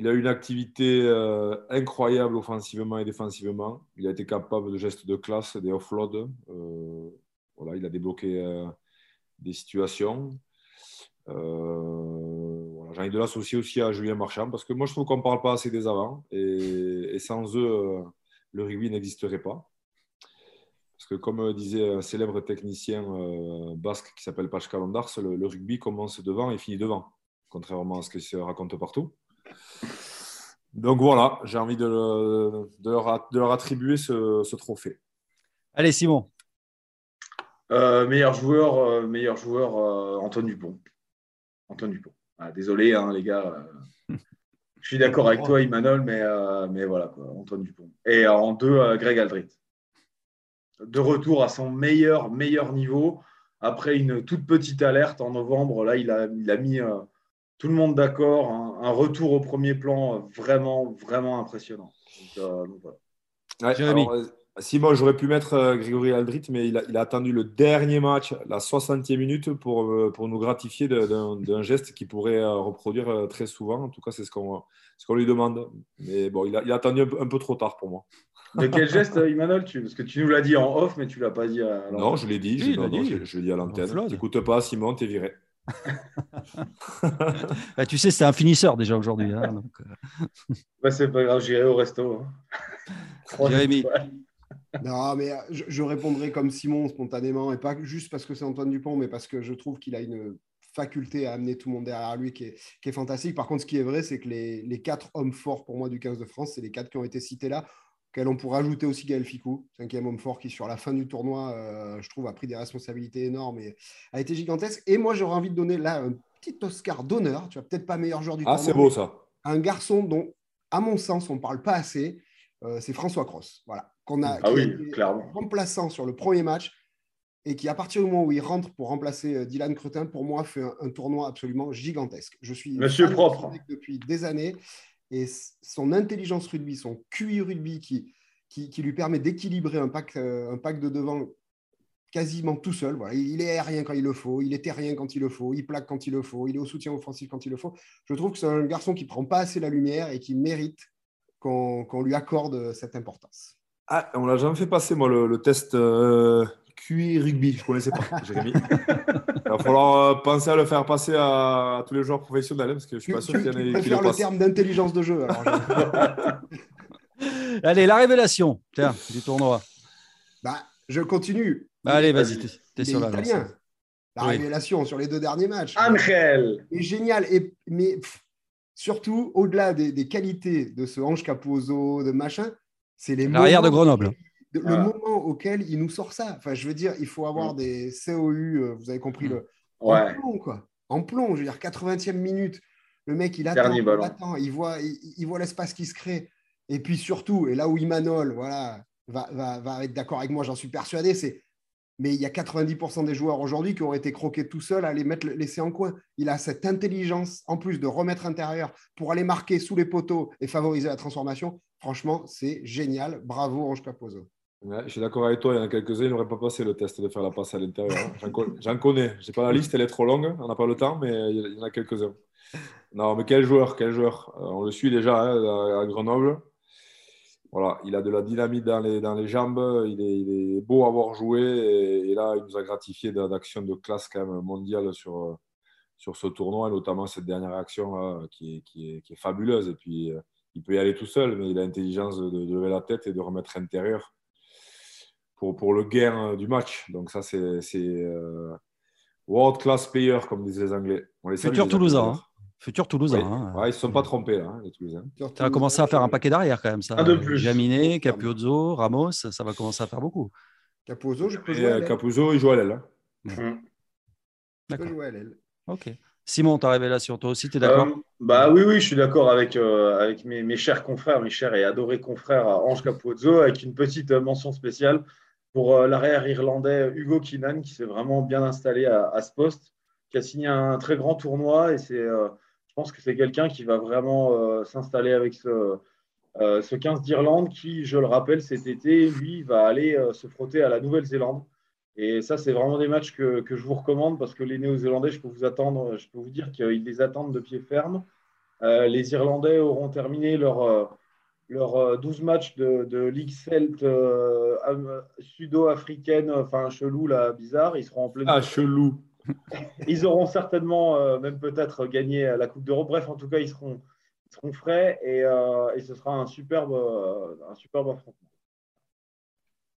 Il a eu une activité euh, incroyable offensivement et défensivement. Il a été capable de gestes de classe, des offloads. Euh, voilà, il a débloqué euh, des situations. J'ai envie de l'associer aussi à Julien Marchand parce que moi, je trouve qu'on ne parle pas assez des avants. Et, sans eux, le rugby n'existerait pas. Parce que comme disait un célèbre technicien basque qui s'appelle Pascal Ondars, le, le, rugby commence devant et finit devant, contrairement à ce qui se raconte partout. Donc voilà, j'ai envie de, de, leur, attribuer ce, trophée. Allez, Simon. Euh, meilleur joueur, euh, meilleur joueur euh, Antoine Dupont. Antoine Dupont. Ah, désolé, hein, les gars. je suis d'accord avec toi, Emmanuel, mais, mais voilà, Antoine Dupont. Et en deux, Greg Aldrit. De retour à son meilleur, meilleur niveau. Après une toute petite alerte en novembre, là, il a, il a mis tout le monde d'accord. Un, retour au premier plan vraiment, vraiment impressionnant. Euh, euh, Simon, j'aurais pu mettre euh, Grégory Aldrit, mais il a, attendu le dernier match, la 60e minute, pour, pour nous gratifier d'un geste qu'il pourrait reproduire très souvent. En tout cas, c'est ce qu'on ce lui demande. Mais bon, il a, attendu un peu, trop tard pour moi. De quel geste, Emmanuel Parce que tu nous l'as dit en off, mais tu ne l'as pas dit à Non, je l'ai dit. je, l'ai dit à l'antenne. N'écoute pas, Simon, t'es viré. bah, tu sais, c'est un finisseur déjà aujourd'hui. Hein, euh. bah, c'est pas grave, j'irai au resto. Hein. Jérémy. Non, mais euh, je, répondrai comme Simon spontanément, et pas juste parce que c'est Antoine Dupont, mais parce que je trouve qu'il a une faculté à amener tout le monde derrière lui qui est, qui est fantastique. Par contre, ce qui est vrai, c'est que les, les, quatre hommes forts pour moi du 15 de France, c'est les quatre qui ont été cités là auquel on pourrait ajouter aussi Gaël Ficou, cinquième homme fort qui, sur la fin du tournoi, euh, je trouve, a pris des responsabilités énormes et a été gigantesque. Et moi, j'aurais envie de donner là un petit Oscar d'honneur, tu vois, peut-être pas meilleur joueur du ah, tournoi. Ah, c'est beau ça. Un garçon dont, à mon sens, on ne parle pas assez, euh, c'est François Cross. Voilà. Qu'on a, ah oui, clairement. remplaçant sur le premier match et qui, à partir du moment où il rentre pour remplacer euh, Dylan Cretin, pour moi, fait un, tournoi absolument gigantesque. Je suis Monsieur propre depuis des années et son intelligence rugby, son QI rugby qui, qui, lui permet d'équilibrer un pack, euh, un pack de devant quasiment tout seul. Voilà. Il est aérien quand il le faut, il est terrien quand il le faut, il plaque quand il le faut, il est au soutien offensif quand il le faut. Je trouve que c'est un garçon qui prend pas assez la lumière et qui mérite qu'on lui accorde cette importance. Ah, on l'a jamais fait passer, moi, le, test euh, QI rugby. Je ne connaissais pas, Jérémy. Il va falloir euh, penser à le faire passer à, tous les joueurs professionnels, parce que je suis pas sûr qu'il y en ait qui le, le terme d'intelligence de jeu. Allez, la révélation tiens, du tournoi. Bah, je continue. Bah, allez, vas-y, tu es sur la La révélation sur les deux derniers matchs. Angel est génial. Et, mais surtout, au-delà des, qualités de ce Ange Capozzo, de machin, c'est les L'arrière de Grenoble. Le moment auquel il nous sort ça. Enfin, je veux dire, il faut avoir mm. des COU, euh, vous avez compris, le, en plomb, quoi. En plomb, je veux dire, 80e minute. Le mec, il attend, il, attend, il voit, il voit l'espace qui se crée. Et puis surtout, et là où Imanol voilà, va, va, être d'accord avec moi, j'en suis persuadé, c'est mais il y a 90% des joueurs aujourd'hui qui auraient été croqués tout seuls à les mettre laisser en coin. Il a cette intelligence, en plus de remettre intérieur, pour aller marquer sous les poteaux et favoriser la transformation. Franchement, c'est génial. Bravo, Ange Je suis d'accord avec toi. Il y en a quelques-uns, ils n'auraient pas passé le test de faire la passe à l'intérieur. Hein. J'en connais. Je n'ai pas la liste, elle est trop longue. On n'a pas le temps, mais il y en a quelques-uns. Non, mais quel joueur, quel joueur. Euh, on le suit déjà hein, à Grenoble voilà, il a de la dynamite dans les, dans les jambes, il est, beau à avoir joué et, là, il nous a gratifié d'actions de classe quand même mondiale sur, sur ce tournoi, notamment cette dernière action qui, est, qui, est, est, fabuleuse. Et puis, euh, il peut y aller tout seul, mais il a l'intelligence de, lever la tête et de remettre intérieur pour, pour le gain du match. Donc ça, c'est euh, world class player, comme disent les Anglais. On les Futur Toulousain. Hein. Futur Toulousain. Hein. ils ne se sont pas trompés, là, hein, les Toulousains. Ça va commencer à faire un paquet d'arrière, quand même. Ça. Un de plus. Jaminet, Capuzzo, Ramos, ça va commencer à faire beaucoup. Capuzzo, je peux jouer. Capuzzo, il joue à l'aile. Mmh. D'accord. jouer à l'aile. Ok. Simon, ta révélation, toi aussi, tu es d'accord? Bah oui, oui, je suis d'accord avec, avec mes, mes, chers confrères, mes chers et adorés confrères Ange Capozzo, avec une petite mention spéciale pour l'arrière irlandais Hugo Kinan, qui s'est vraiment bien installé à, ce poste, qui a signé un très grand tournoi et c'est je pense que c'est quelqu'un qui va vraiment euh, s'installer avec ce, euh, ce 15 d'Irlande qui, je le rappelle, cet été, lui, va aller euh, se frotter à la Nouvelle-Zélande. Et ça, c'est vraiment des matchs que, que je vous recommande parce que les Néo-Zélandais, je peux vous attendre, je peux vous dire qu'ils les attendent de pied ferme. les Irlandais auront terminé leur, leur 12 matchs de, de Ligue Celt sudo-africaine, enfin chelou là, bizarre. Ils seront en pleine. Ah, chelou. ils auront certainement euh, même peut-être gagné la Coupe d'Europe. Bref, en tout cas, ils seront, seront frais et, euh, et, ce sera un superbe, euh, un superbe affrontement.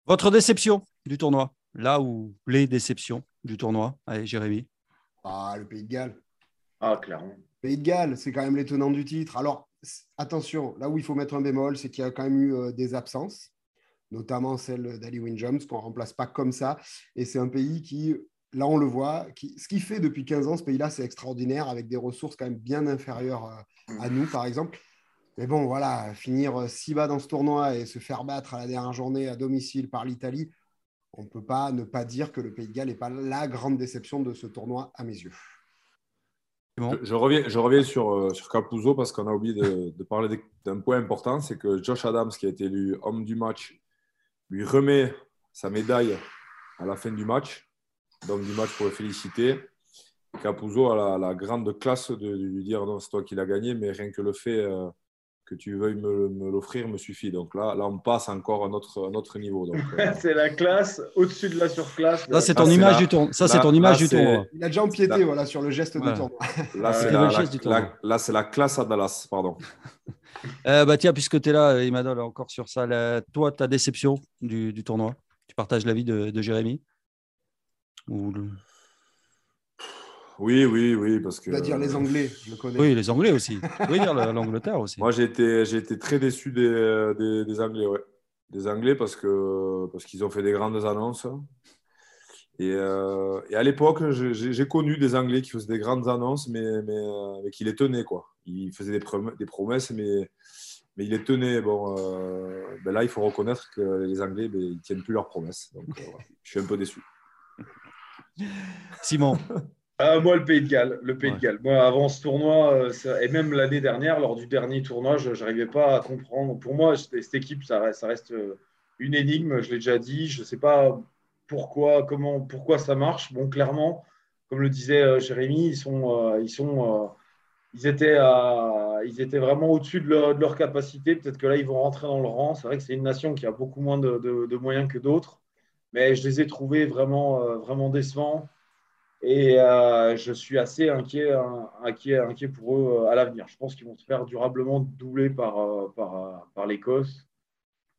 Votre déception du tournoi? Là où les déceptions du tournoi? Allez, Jérémy. Ah, le Pays de Galles. Ah, clairement. Le Pays de Galles, c'est quand même l'étonnant du titre. Alors, attention, là où il faut mettre un bémol, c'est qu'il y a quand même eu des absences notamment celle d'Ali Wynne-Jones, qu'on ne remplace pas comme ça. Et c'est un pays qui, là, on le voit. ce qui fait depuis 15 ans, ce pays-là, c'est extraordinaire, avec des ressources quand même bien inférieures euh, à nous, par exemple. Mais bon, voilà, finir euh, si bas dans ce tournoi et se faire battre à la dernière journée à domicile par l'Italie, on ne peut pas ne pas dire que le Pays de Galles n'est pas la grande déception de ce tournoi à mes yeux. Je, reviens, je reviens sur, euh, sur Capuzzo parce qu'on a oublié de, parler d'un point important, c'est que Josh Adams, qui a été élu homme du match, lui remet sa médaille à la fin du match donc du match pour le féliciter. Capuzzo a la, grande classe de, lui dire non, c'est toi qui l'as gagné, mais rien que le fait euh, que tu veuilles me, l'offrir me suffit. Donc là, là, on passe encore à un autre niveau. Euh, c'est la classe au-dessus de la surclasse. Ça, c'est ton, image du tournoi. Ça, c'est ton image du tournoi. Il a déjà empiété voilà, sur le geste de tournoi. Là, c'est la, là, classe à Dallas. Pardon. euh, bah, tiens, puisque tu es là, Emmanuel, encore sur ça, toi, ta déception du, du tournoi? Tu partages l'avis de, de Jérémy? Oui, oui, oui, parce que. Tu vas dire les Anglais, je connais. Oui, les Anglais aussi. Oui, dire l'Angleterre aussi. Moi, j'ai été, j'ai été très déçu des, des, Anglais, ouais. Des Anglais parce que parce qu'ils ont fait des grandes annonces. Et, euh, et à l'époque, j'ai connu des Anglais qui faisaient des grandes annonces, mais, mais, mais qui les tenaient, quoi. Ils faisaient des, des promesses, mais, mais ils les tenaient. Bon, euh, ben là, il faut reconnaître que les Anglais, ben, ils tiennent plus leurs promesses. Donc, euh, je suis un peu déçu. Simon. Euh, moi, le Pays de Galles. Le Pays de Galles. Moi, avant ce tournoi, euh, et même l'année dernière, lors du dernier tournoi, je n'arrivais pas à comprendre. Pour moi, cette équipe, ça reste, ça reste euh, une énigme. Je l'ai déjà dit. Je ne sais pas pourquoi, comment, pourquoi ça marche. Bon, clairement, comme le disait Jérémy, ils sont, ils sont, ils étaient, ils étaient vraiment au-dessus de leur, de capacité. Peut-être que là, ils vont rentrer dans le rang. C'est vrai que c'est une nation qui a beaucoup moins de, de moyens que d'autres mais je les ai trouvés vraiment, euh, vraiment décevants. Et euh, je suis assez inquiet, inquiet, inquiet pour eux euh, à l'avenir. Je pense qu'ils vont se faire durablement doubler par, par, par l'Écosse.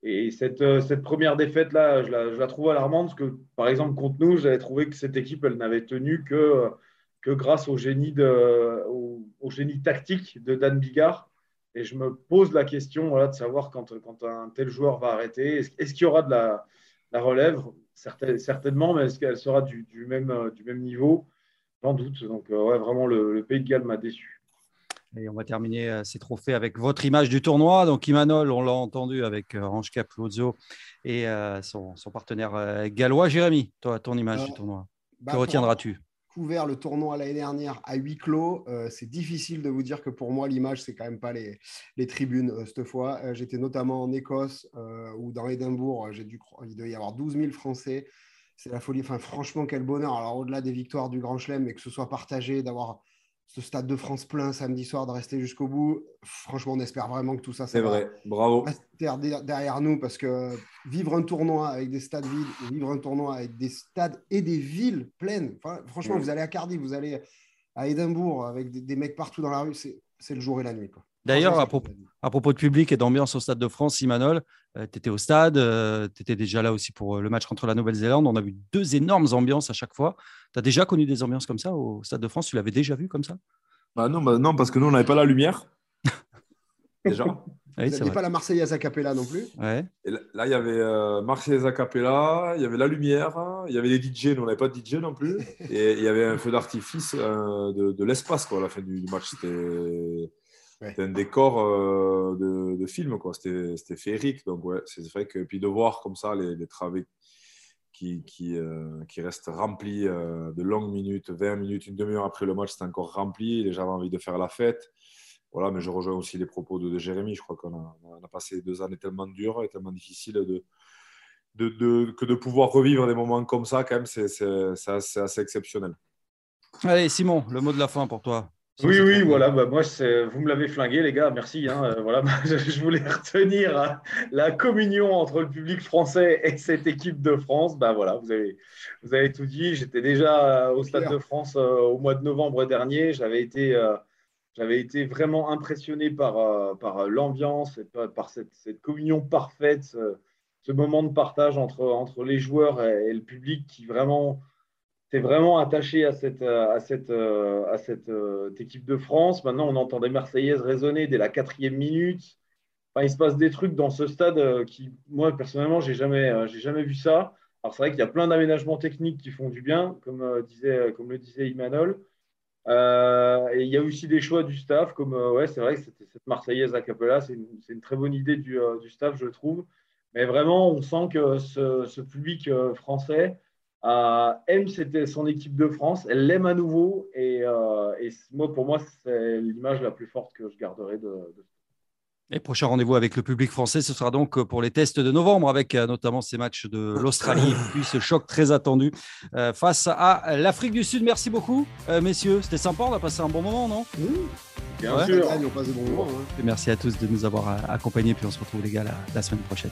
Et cette, cette, première défaite-là, je la, trouve alarmante par exemple, contre nous, j'avais trouvé que cette équipe, elle n'avait tenu que, que grâce au génie, de, au, génie tactique de Dan Bigard. Et je me pose la question de savoir quand, quand un tel joueur va arrêter, est-ce, qu'il y aura de la, la relève? Certainement, mais est-ce qu'elle sera du, même, euh, du même niveau? J'en doute. Donc, euh, ouais, vraiment, le, Pays de Galles m'a déçu. Et on va terminer euh, ces trophées avec votre image du tournoi. Donc, Imanol, on l'a entendu avec Range Capuzzo et son, partenaire gallois. Jérémy, toi, ton image du tournoi. Bah, que retiendras-tu? Couvert le tournoi l'année dernière à huis clos. Euh, c'est difficile de vous dire que pour moi, l'image, c'est quand même pas les, les tribunes euh, cette fois. Euh, j'étais notamment en Écosse ou dans Édimbourg. J'ai dû, il doit y avoir 12 000 Français. C'est la folie. Enfin, franchement, quel bonheur. Alors, au-delà des victoires du Grand Chelem, mais que ce soit partagé, d'avoir ce Stade de France plein samedi soir, de rester jusqu'au bout. Franchement, on espère vraiment que tout ça, va vrai. Bravo. rester derrière nous parce que vivre un tournoi avec des stades vides vivre un tournoi avec des stades et des villes pleines, franchement, vous allez à Cardiff, vous allez à Édimbourg avec des, mecs partout dans la rue, c'est le jour et la nuit. Quoi. D'ailleurs, à, propos de public et d'ambiance au Stade de France, Simanol, euh, tu étais au stade, euh, tu étais déjà là aussi pour euh, le match contre la Nouvelle-Zélande. On a vu deux énormes ambiances à chaque fois. Tu as déjà connu des ambiances comme ça au Stade de France? Tu l'avais déjà vu comme ça? Bah non, bah non, parce que nous, on n'avait pas la lumière. déjà. Vous n'aviez pas la Marseillaise a cappella non plus? Et là, il y avait euh, Marseillaise a cappella, il y avait la lumière, il y avait les DJ, nous on n'avait pas de DJ non plus. et il y avait un feu d'artifice euh, de, l'espace à la fin du, match. C'était un décor euh, de, film, C'était féerique. Donc, ouais, c'est vrai que puis de voir comme ça les, les travées qui, qui, qui restent remplis de longues minutes, 20 minutes, une demi-heure après le match, c'était encore rempli. Les gens avaient envie de faire la fête voilà, mais je rejoins aussi les propos de, Jérémy. Je crois qu'on a, passé deux années tellement dures et tellement difficiles de, de, que de pouvoir revivre des moments comme ça, quand même, c'est assez, assez, exceptionnel. Allez, Simon, le mot de la fin pour toi. Oui, oui, voilà. Bah, moi, vous me l'avez flingué, les gars. Merci. Hein, euh, voilà, je voulais retenir hein, la communion entre le public français et cette équipe de France. Bah, voilà, vous avez, vous avez tout dit. J'étais déjà au Stade de France euh, au mois de novembre dernier. J'avais été. Euh, j'avais été vraiment impressionné par, euh, par euh, l'ambiance et par, cette, cette, communion parfaite, ce, moment de partage entre, entre les joueurs et, le public qui vraiment s'est vraiment attaché à cette, à cette euh, équipe de France. Maintenant, on entend des Marseillaises résonner dès la quatrième minute. Il se passe des trucs dans ce stade qui, moi, personnellement, je n'ai jamais, j'ai jamais vu ça. Alors, c'est vrai qu'il y a plein d'aménagements techniques qui font du bien, comme, disait, le disait Imanol. Euh, et il y a aussi des choix du staff, comme euh, ouais, c'est vrai que cette Marseillaise à Capella, c'est une, très bonne idée du, euh, staff, je trouve. Mais vraiment, on sent que ce public français aime son équipe de France, elle l'aime à nouveau. Et, et, moi, pour moi, c'est l'image la plus forte que je garderai de, de et prochain rendez-vous avec le public français, ce sera donc pour les tests de novembre, avec euh, notamment ces matchs de l'Australie, puis ce choc très attendu euh, face à l'Afrique du Sud. Merci beaucoup, euh, messieurs. C'était sympa, on a passé un bon moment, non? Bien sûr. on passe bon moment, hein. Merci à tous de nous avoir accompagnés, puis on se retrouve les gars la semaine prochaine.